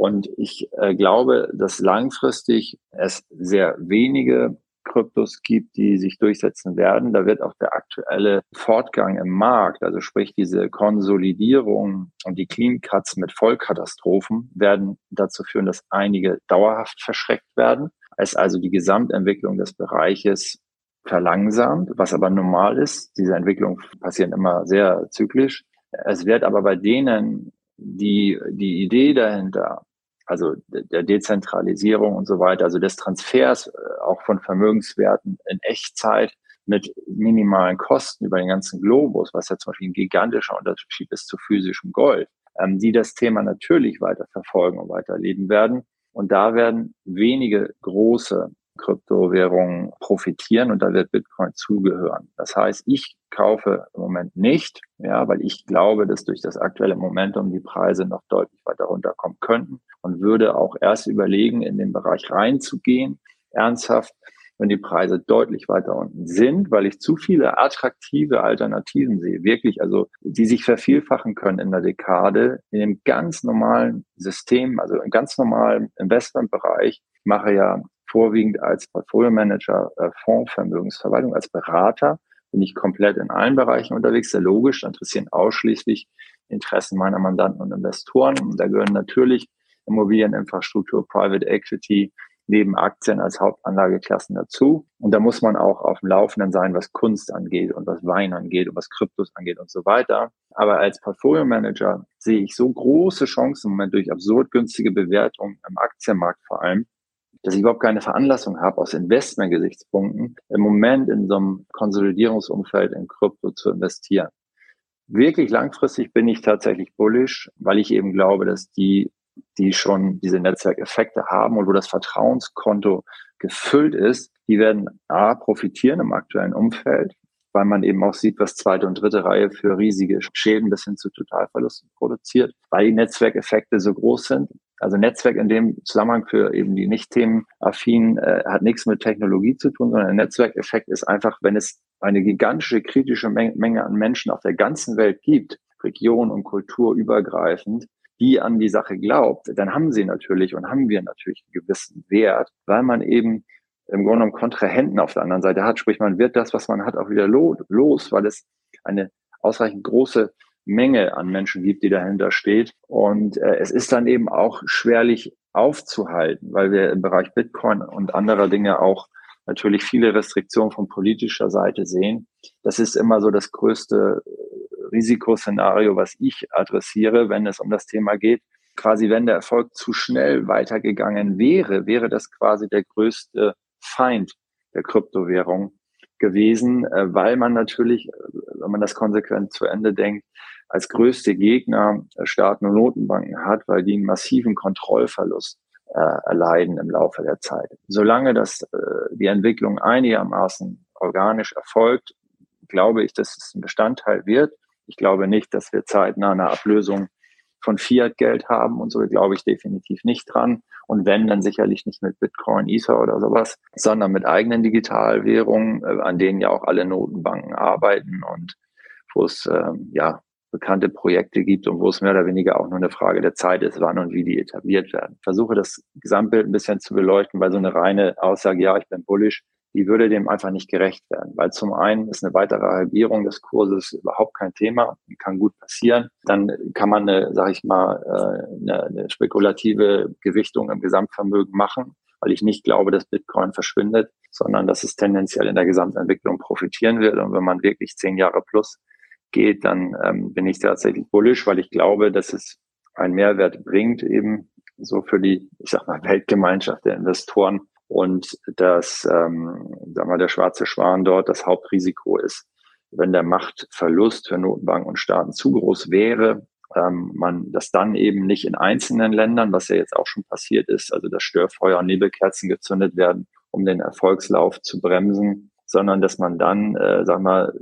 Und ich äh, glaube, dass langfristig es sehr wenige Kryptos gibt, die sich durchsetzen werden. Da wird auch der aktuelle Fortgang im Markt, also sprich diese Konsolidierung und die Clean Cuts mit Vollkatastrophen werden dazu führen, dass einige dauerhaft verschreckt werden. Es also die Gesamtentwicklung des Bereiches verlangsamt, was aber normal ist. Diese Entwicklungen passieren immer sehr zyklisch. Es wird aber bei denen, die die Idee dahinter also der Dezentralisierung und so weiter, also des Transfers äh, auch von Vermögenswerten in Echtzeit mit minimalen Kosten über den ganzen Globus, was ja zum Beispiel ein gigantischer Unterschied ist zu physischem Gold, ähm, die das Thema natürlich weiter verfolgen und weiterleben werden. Und da werden wenige große Kryptowährungen profitieren und da wird Bitcoin zugehören. Das heißt, ich kaufe im Moment nicht, ja, weil ich glaube, dass durch das aktuelle Momentum die Preise noch deutlich weiter runterkommen könnten und würde auch erst überlegen, in den Bereich reinzugehen, ernsthaft, wenn die Preise deutlich weiter unten sind, weil ich zu viele attraktive Alternativen sehe, wirklich, also die sich vervielfachen können in der Dekade, in dem ganz normalen System, also im ganz normalen Investmentbereich, ich mache ja vorwiegend als Portfolio Manager äh, Fondsvermögensverwaltung, als Berater bin ich komplett in allen Bereichen unterwegs, sehr logisch, interessieren ausschließlich Interessen meiner Mandanten und Investoren. Und da gehören natürlich Immobilieninfrastruktur, Private Equity, neben Aktien als Hauptanlageklassen dazu. Und da muss man auch auf dem Laufenden sein, was Kunst angeht und was Wein angeht und was Kryptos angeht und so weiter. Aber als Portfolio Manager sehe ich so große Chancen im Moment durch absurd günstige Bewertungen im Aktienmarkt vor allem, dass ich überhaupt keine Veranlassung habe, aus Investmentgesichtspunkten im Moment in so einem Konsolidierungsumfeld in Krypto zu investieren. Wirklich langfristig bin ich tatsächlich bullish, weil ich eben glaube, dass die, die schon diese Netzwerkeffekte haben und wo das Vertrauenskonto gefüllt ist, die werden A, profitieren im aktuellen Umfeld, weil man eben auch sieht, was zweite und dritte Reihe für riesige Schäden bis hin zu Totalverlusten produziert, weil die Netzwerkeffekte so groß sind. Also Netzwerk in dem Zusammenhang für eben die nicht themenaffin äh, hat nichts mit Technologie zu tun, sondern ein Netzwerkeffekt ist einfach, wenn es eine gigantische kritische Menge, Menge an Menschen auf der ganzen Welt gibt, Region und Kultur übergreifend, die an die Sache glaubt, dann haben sie natürlich und haben wir natürlich einen gewissen Wert, weil man eben im Grunde genommen Kontrahenten auf der anderen Seite hat. Sprich, man wird das, was man hat, auch wieder los, weil es eine ausreichend große Menge an Menschen gibt, die dahinter steht. Und äh, es ist dann eben auch schwerlich aufzuhalten, weil wir im Bereich Bitcoin und anderer Dinge auch natürlich viele Restriktionen von politischer Seite sehen. Das ist immer so das größte äh, Risikoszenario, was ich adressiere, wenn es um das Thema geht. Quasi, wenn der Erfolg zu schnell weitergegangen wäre, wäre das quasi der größte Feind der Kryptowährung gewesen, äh, weil man natürlich, äh, wenn man das konsequent zu Ende denkt, als größte Gegner Staaten und Notenbanken hat, weil die einen massiven Kontrollverlust äh, erleiden im Laufe der Zeit. Solange das äh, die Entwicklung einigermaßen organisch erfolgt, glaube ich, dass es ein Bestandteil wird. Ich glaube nicht, dass wir zeitnah eine Ablösung von Fiat-Geld haben und so glaube ich definitiv nicht dran. Und wenn, dann sicherlich nicht mit Bitcoin, Ether oder sowas, sondern mit eigenen Digitalwährungen, äh, an denen ja auch alle Notenbanken arbeiten und wo es äh, ja bekannte Projekte gibt und wo es mehr oder weniger auch nur eine Frage der Zeit ist, wann und wie die etabliert werden. Versuche das Gesamtbild ein bisschen zu beleuchten, weil so eine reine Aussage, ja, ich bin bullish, die würde dem einfach nicht gerecht werden. Weil zum einen ist eine weitere Halbierung des Kurses überhaupt kein Thema, kann gut passieren. Dann kann man eine, sag ich mal, äh, eine, eine spekulative Gewichtung im Gesamtvermögen machen, weil ich nicht glaube, dass Bitcoin verschwindet, sondern dass es tendenziell in der Gesamtentwicklung profitieren wird. Und wenn man wirklich zehn Jahre plus geht, dann ähm, bin ich tatsächlich bullish, weil ich glaube, dass es einen Mehrwert bringt, eben so für die, ich sag mal, Weltgemeinschaft der Investoren, und dass, ähm, sagen wir, der schwarze Schwan dort das Hauptrisiko ist, wenn der Machtverlust für Notenbanken und Staaten zu groß wäre, ähm, man das dann eben nicht in einzelnen Ländern, was ja jetzt auch schon passiert ist, also dass Störfeuer und Nebelkerzen gezündet werden, um den Erfolgslauf zu bremsen, sondern dass man dann, äh, sag mal,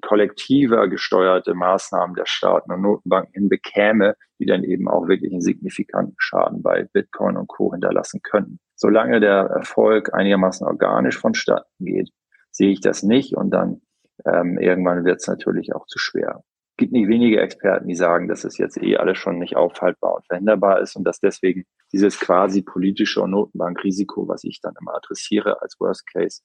kollektiver gesteuerte Maßnahmen der Staaten und Notenbanken hinbekäme, die dann eben auch wirklich einen signifikanten Schaden bei Bitcoin und Co. hinterlassen könnten. Solange der Erfolg einigermaßen organisch vonstatten geht, sehe ich das nicht und dann ähm, irgendwann wird es natürlich auch zu schwer. gibt nicht wenige Experten, die sagen, dass es jetzt eh alles schon nicht aufhaltbar und verhinderbar ist und dass deswegen dieses quasi politische Notenbankrisiko, was ich dann immer adressiere als Worst Case,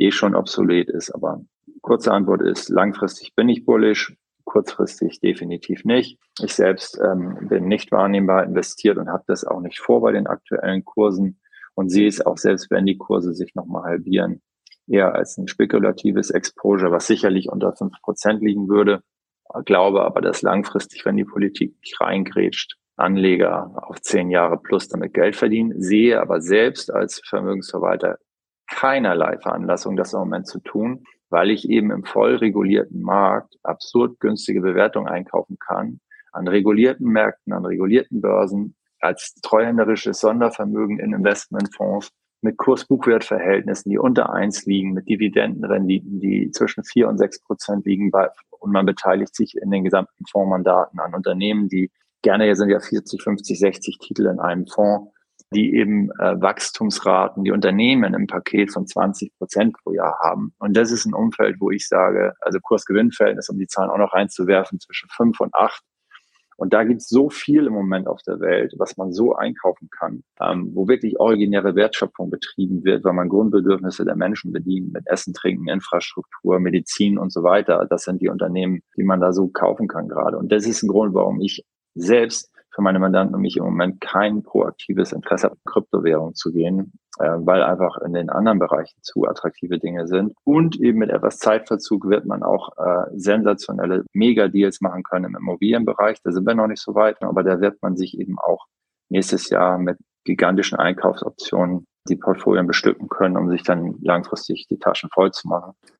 eh schon obsolet ist. Aber kurze Antwort ist, langfristig bin ich bullish, kurzfristig definitiv nicht. Ich selbst ähm, bin nicht wahrnehmbar investiert und habe das auch nicht vor bei den aktuellen Kursen und sehe es auch selbst, wenn die Kurse sich nochmal halbieren, eher als ein spekulatives Exposure, was sicherlich unter fünf Prozent liegen würde. Glaube aber, dass langfristig, wenn die Politik reingrätscht, Anleger auf zehn Jahre plus damit Geld verdienen, sehe aber selbst als Vermögensverwalter keinerlei Veranlassung, das im Moment zu tun, weil ich eben im voll regulierten Markt absurd günstige Bewertungen einkaufen kann, an regulierten Märkten, an regulierten Börsen, als treuhänderisches Sondervermögen in Investmentfonds mit Kurs-Buchwert-Verhältnissen, die unter eins liegen, mit Dividendenrenditen, die zwischen vier und sechs Prozent liegen, bei, und man beteiligt sich in den gesamten Fondsmandaten an Unternehmen, die gerne, hier sind ja 40, 50, 60 Titel in einem Fonds, die eben äh, Wachstumsraten, die Unternehmen im Paket von 20 Prozent pro Jahr haben. Und das ist ein Umfeld, wo ich sage, also Kurs-Gewinn-Verhältnis, um die Zahlen auch noch reinzuwerfen, zwischen fünf und acht und da gibt es so viel im Moment auf der Welt, was man so einkaufen kann, ähm, wo wirklich originäre Wertschöpfung betrieben wird, weil man Grundbedürfnisse der Menschen bedient mit Essen, Trinken, Infrastruktur, Medizin und so weiter. Das sind die Unternehmen, die man da so kaufen kann gerade. Und das ist ein Grund, warum ich selbst für meine Mandanten und mich im Moment kein proaktives Interesse habe, Kryptowährung zu gehen, äh, weil einfach in den anderen Bereichen zu attraktive Dinge sind. Und eben mit etwas Zeitverzug wird man auch äh, sensationelle Mega-Deals machen können im Immobilienbereich. Da sind wir noch nicht so weit, aber da wird man sich eben auch nächstes Jahr mit gigantischen Einkaufsoptionen die Portfolien bestücken können, um sich dann langfristig die Taschen voll zu machen.